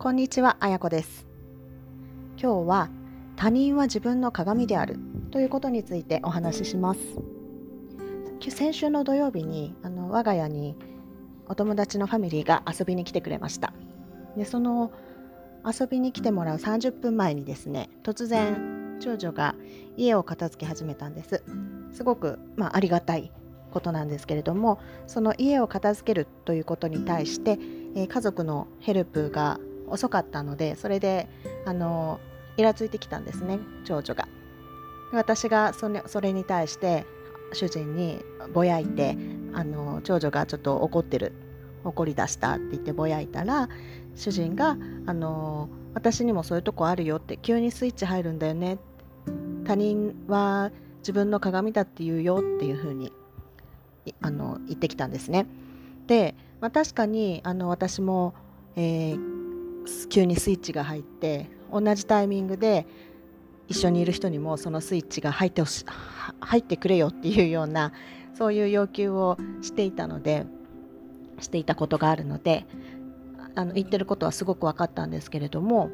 こんにちは、あやこです。今日は他人は自分の鏡であるということについてお話しします。先週の土曜日にあの我が家にお友達のファミリーが遊びに来てくれました。でその遊びに来てもらう30分前にですね、突然長女が家を片付け始めたんです。すごく、まあ、ありがたいことなんですけれどもその家を片付けるということに対して、えー家族のヘルプが遅かったのでそれであのイラついてきたんですね長女が。私がそれそれに対して主人にぼやいてあの長女がちょっと怒ってる怒り出したって言ってぼやいたら主人があの私にもそういうとこあるよって急にスイッチ入るんだよね他人は自分の鏡だって言うよっていうふうにあの言ってきたんですね。で、まあ、確かにあの私も、えー急にスイッチが入って同じタイミングで一緒にいる人にもそのスイッチが入ってほし入ってくれよっていうようなそういう要求をしていたのでしていたことがあるのであの言ってることはすごく分かったんですけれども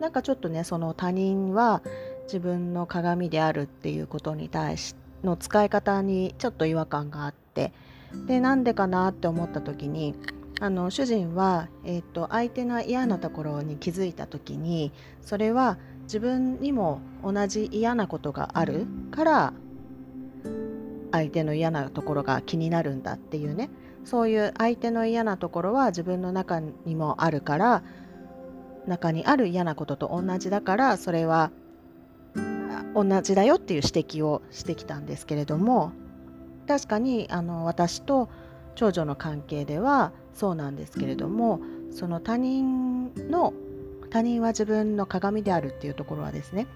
なんかちょっとねその他人は自分の鏡であるっていうことに対しの使い方にちょっと違和感があってでなんでかなって思った時にあの主人は、えー、と相手の嫌なところに気づいた時にそれは自分にも同じ嫌なことがあるから相手の嫌なところが気になるんだっていうね。そういう相手の嫌なところは自分の中にもあるから中にある嫌なことと同じだからそれは同じだよっていう指摘をしてきたんですけれども確かにあの私と長女の関係ではそうなんですけれどもその他人の他人は自分の鏡であるっていうところはですね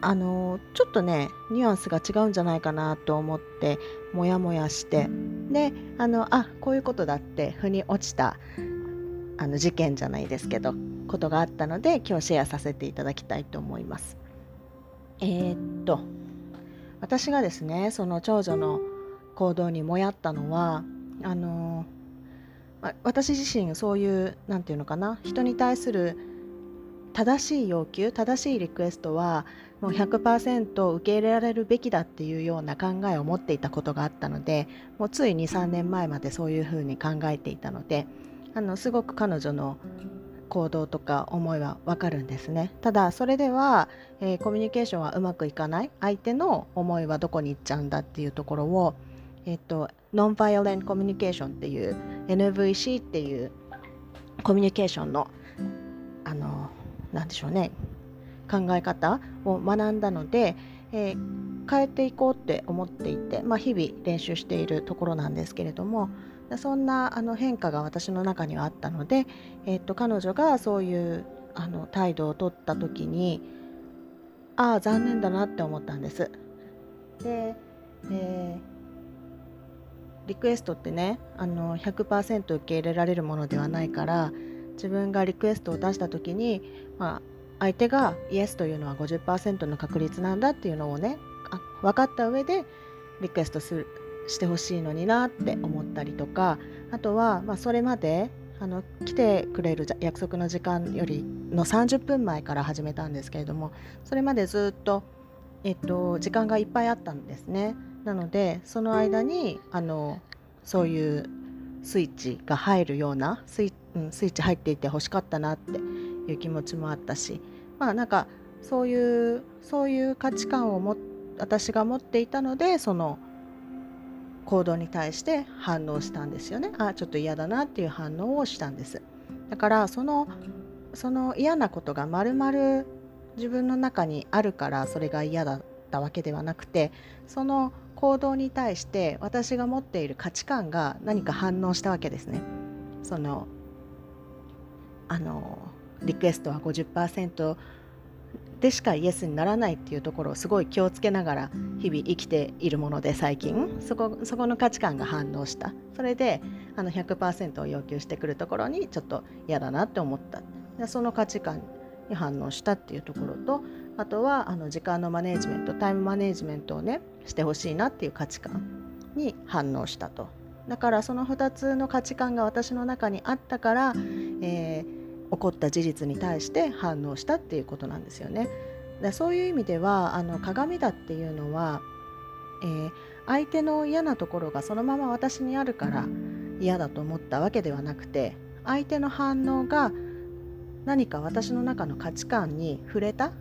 あのちょっとねニュアンスが違うんじゃないかなと思ってモヤモヤしてであのあこういうことだって腑に落ちたあの事件じゃないですけどことがあったので今日シェアさせていただきたいと思います。えーっと私がですねその長女の行動にもやったのはあのま私自身そういうなんていうのかな人に対する正しい要求正しいリクエストはもう100%受け入れられるべきだっていうような考えを持っていたことがあったのでもうつい23年前までそういうふうに考えていたのであのすごく彼女の行動とか思いはわかるんですね。ただそれでは、えーコミュニケーションはうまくいかない。相手の思いはどこに行っちゃうんだっていうところをえっと、ノンバイオレントコミュニケーションっていう NVC っていうコミュニケーションのあのなでしょうね考え方を学んだので、えー変えていこうって思っていて、まあ、日々練習しているところなんですけれどもそんなあの変化が私の中にはあったので、えっと彼女がそういうあの態度を取った時にああ残念だなって思ったんです。で、えーリクエストってねあの100%受け入れられるものではないから自分がリクエストを出した時に、まあ、相手がイエスというのは50%の確率なんだっていうのをねあ分かった上でリクエストするしてほしいのになって思ったりとかあとは、まあ、それまであの来てくれる約束の時間よりの30分前から始めたんですけれどもそれまでずっと、えっと、時間がいっぱいあったんですね。なのでその間にあのそういうスイッチが入るようなスイ,、うん、スイッチ入っていて欲しかったなっていう気持ちもあったしまあなんかそういうそういう価値観をも私が持っていたのでその行動に対して反応したんですよね。あちょっと嫌だなっていう反応をしたんです。だからそのその嫌なことがまるまる自分の中にあるからそれが嫌だったわけではなくてその行動に対して私が持っている価値観が何か反応したわけですね。そのあのリクエストは50%でしかイエスにならないっていうところをすごい気をつけながら日々生きているもので最近。そこそこの価値観が反応した。それであの100%を要求してくるところにちょっと嫌だなって思った。その価値観に反応したっていうところとあとはあの時間のマネジメントタイムマネジメントをねしてほしいなっていう価値観に反応したとだからその2つの価値観が私の中にあったから、えー起こった事実に対して反応したっていうことなんですよね。だそういう意味ではあの鏡だっていうのは、えー、相手の嫌なところがそのまま私にあるから嫌だと思ったわけではなくて相手の反応が何か私の中の価値観に触れた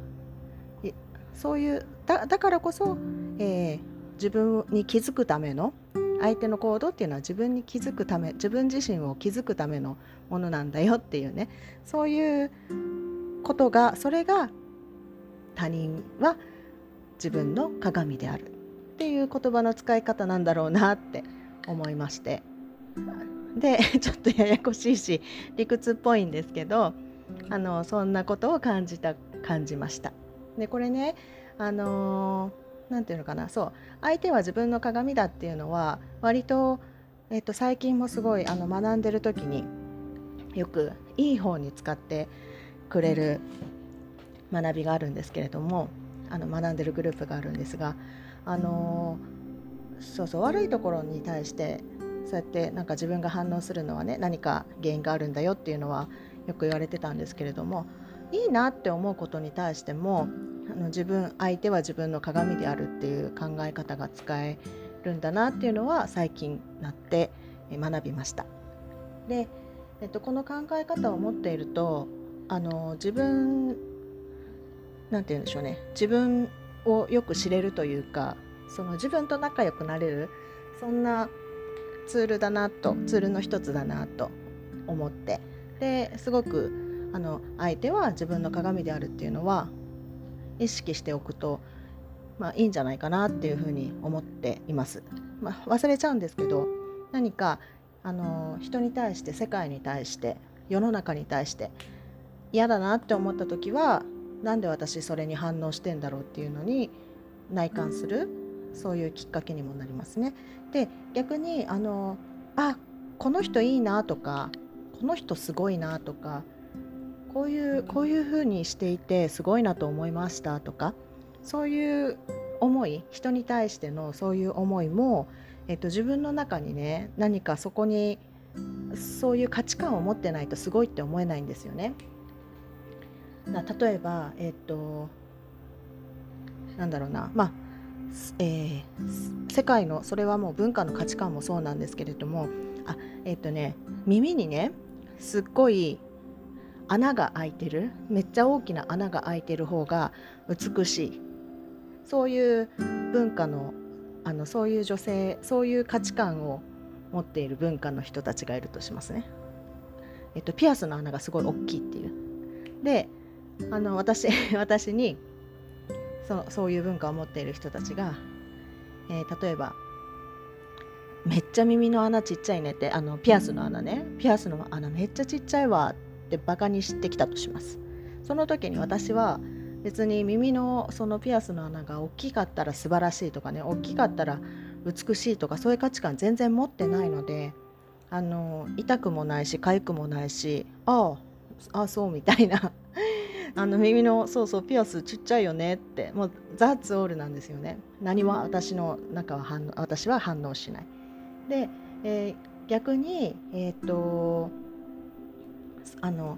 そういうだからこそ、えー、自分に気づくための相手の行動っていうのは自分に気づくため自分自身を気づくためのものなんだよっていうねそういうことがそれが他人は自分の鏡であるっていう言葉の使い方なんだろうなって思いましてで ちょっとややこしいし理屈っぽいんですけどあのそんなことを感じた感じました。でこれねあの何て言うのかなそう相手は自分の鏡だっていうのは割と,、えっと最近もすごいあの学んでる時によくいい方に使ってくれる学びがあるんですけれどもあの学んでるグループがあるんですがあのそうそう悪いところに対してそうやってなんか自分が反応するのはね何か原因があるんだよっていうのはよく言われてたんですけれどもいいなって思うことに対してもあの自分相手は自分の鏡であるっていう考え方が使えるんだなっていうのは最近なって学びました。で、えっと、この考え方を持っているとあの自分なんて言うんでしょうね自分をよく知れるというかその自分と仲良くなれるそんなツールだなとツールの一つだなと思ってですごくあの相手は自分の鏡であるっていうのは意識しておくと、まあ、いいんじゃないかなっていうふうに思っています。まあ、忘れちゃうんですけど何かあの人に対して世界に対して世の中に対して嫌だなって思った時はなんで私それに反応してんだろうっていうのに内観するそういうきっかけにもなりますね。で逆にあのあこの人いいなとかこの人すごいなとかこういうこういうふうにしていてすごいなと思いましたとかそういう思い人に対してのそういう思いも、えっと、自分の中にね何かそこにそういう価値観を持ってないとすごいって思えないんですよね。例えば、えっと、なんだろうなまあえー、世界のそれはもう文化の価値観もそうなんですけれどもあえっ、とね耳にねすっごい穴が開いてるめっちゃ大きな穴が開いてる方が美しいそういう文化のあのそういう女性そういう価値観を持っている文化の人たちがいるとしますね。えっと、ピアスの穴がすごい大きいっていう。であの私 私にそそういう文化を持っている人たちが、えー、例えばめっちゃ耳の穴ちっちゃいねってあのピアスの穴ねピアスの穴めっちゃちっちゃいわってバカにしてきたとします。その時に私は別に耳のそのピアスの穴が大きかったら素晴らしいとかね大きかったら美しいとかそういう価値観全然持ってないのであの痛くもないし痒くもないしあああそうみたいな。あの耳のそうそうピアスちっちゃいよねってもうザッツオールなんですよね。何も私の中は反応私は反応しない。で、えー、逆にえっ、とあの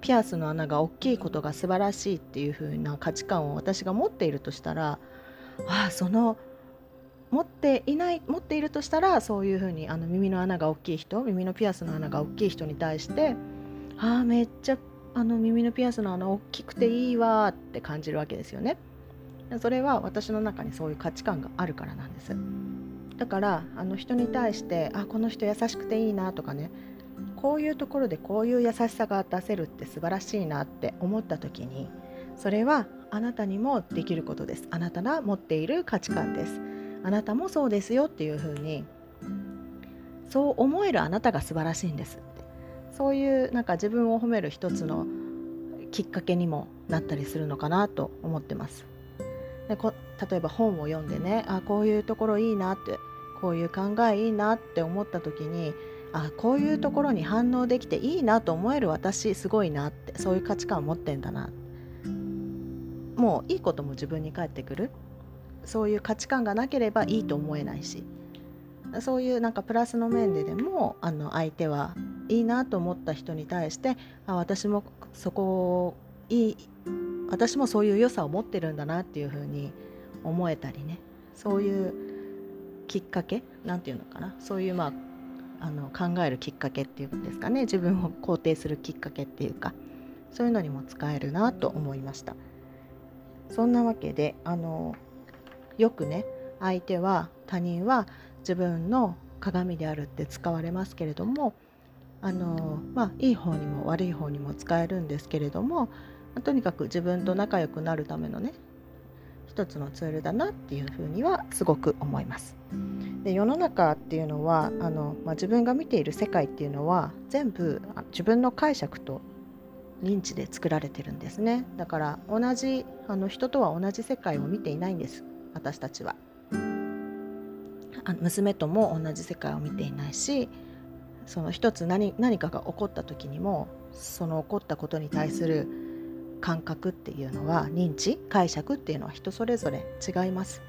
ピアスの穴が大きいことが素晴らしいっていう風な価値観を私が持っているとしたらああその持っていない持っているとしたらそういう風にあの耳の穴が大きい人耳のピアスの穴が大きい人に対してああめっちゃあの耳のピアスの穴大きくていいわって感じるわけですよね。それは私の中にそういう価値観があるからなんです。だからあの人に対してあこの人優しくていいなとかねこういうところでこういう優しさが出せるって素晴らしいなって思った時にそれはあなたにもできることです。あなたが持っている価値観です。あなたもそうですよっていうふうにそう思えるあなたが素晴らしいんですって。そういうなんか自分を褒める一つのきっかけにもなったりするのかなと思ってます。でこ例えば本を読んでねあこういうところいいなってこういう考えいいなって思った時にあこういうところに反応できていいなと思える私すごいなってそういう価値観を持ってんだな。もういいことも自分に返ってくる。そういう価値観がなければいいと思えないし。そういうなんかプラスの面ででもあの相手はいいなと思った人に対してあ私もそこいい私もそういう良さを持ってるんだなっていうふうに思えたりね。そういうきっかけなんていうのかな。そういうまああの考えるきっかけっていうんですかね。自分を肯定するきっかけっていうか。そういうのにも使えるなと思いました。そんなわけであのよくね相手は他人は自分の鏡であるって使われますけれどもあのまあいい方にも悪い方にも使えるんですけれどもとにかく自分と仲良くなるためのね一つのツールだなっていうふうにはすごく思います。で世の中っていうのはあの、まあ、自分が見ている世界っていうのは全部自分の解釈と認知で作られてるんですね。だから同じあの人とは同じ世界を見ていないんです私たちは。あ娘とも同じ世界を見ていないしその一つ何何かが起こった時にもその起こったことに対する感覚っていうのは認知解釈っていうのは人それぞれ違います。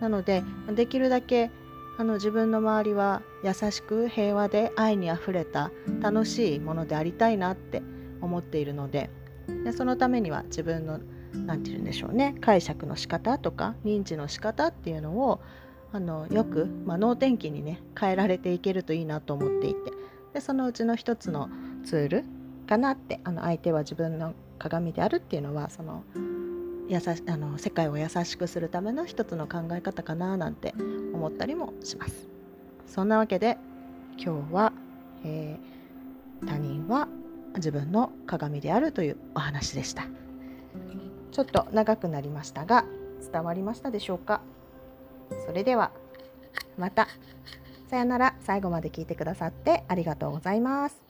なのでできるだけあの自分の周りは優しく平和で愛にあふれた楽しいものでありたいなって思っているのででそのためには自分の何て言うんでしょうね解釈の仕方とか認知の仕方っていうのをあのよく、まあ、天気にね変えられていけるといいなと思っていてでそのうちの一つのツールかなってあの相手は自分の鏡であるっていうのはその優しあの世界を優しくするための一つの考え方かななんて思ったりもします。そんなわけで今日は、えー、他人は自分の鏡であるというお話でした。ちょっと長くなりましたが伝わりましたでしょうか？それではまたさよなら最後まで聞いてくださってありがとうございます。